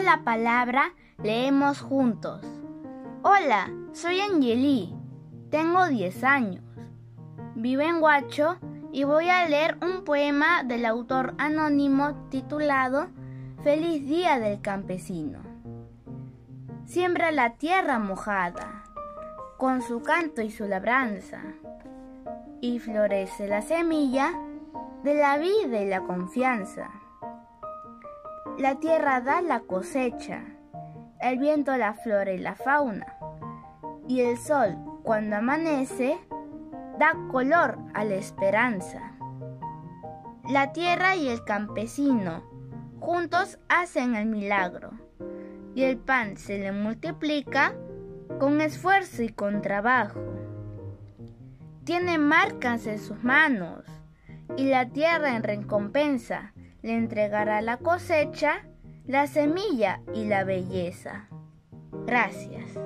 la palabra, leemos juntos. Hola, soy Angeli, tengo 10 años. Vivo en Huacho y voy a leer un poema del autor anónimo titulado Feliz Día del Campesino. Siembra la tierra mojada con su canto y su labranza y florece la semilla de la vida y la confianza. La tierra da la cosecha, el viento la flora y la fauna, y el sol, cuando amanece, da color a la esperanza. La tierra y el campesino juntos hacen el milagro, y el pan se le multiplica con esfuerzo y con trabajo. Tiene marcas en sus manos, y la tierra en recompensa le entregará la cosecha, la semilla y la belleza. Gracias.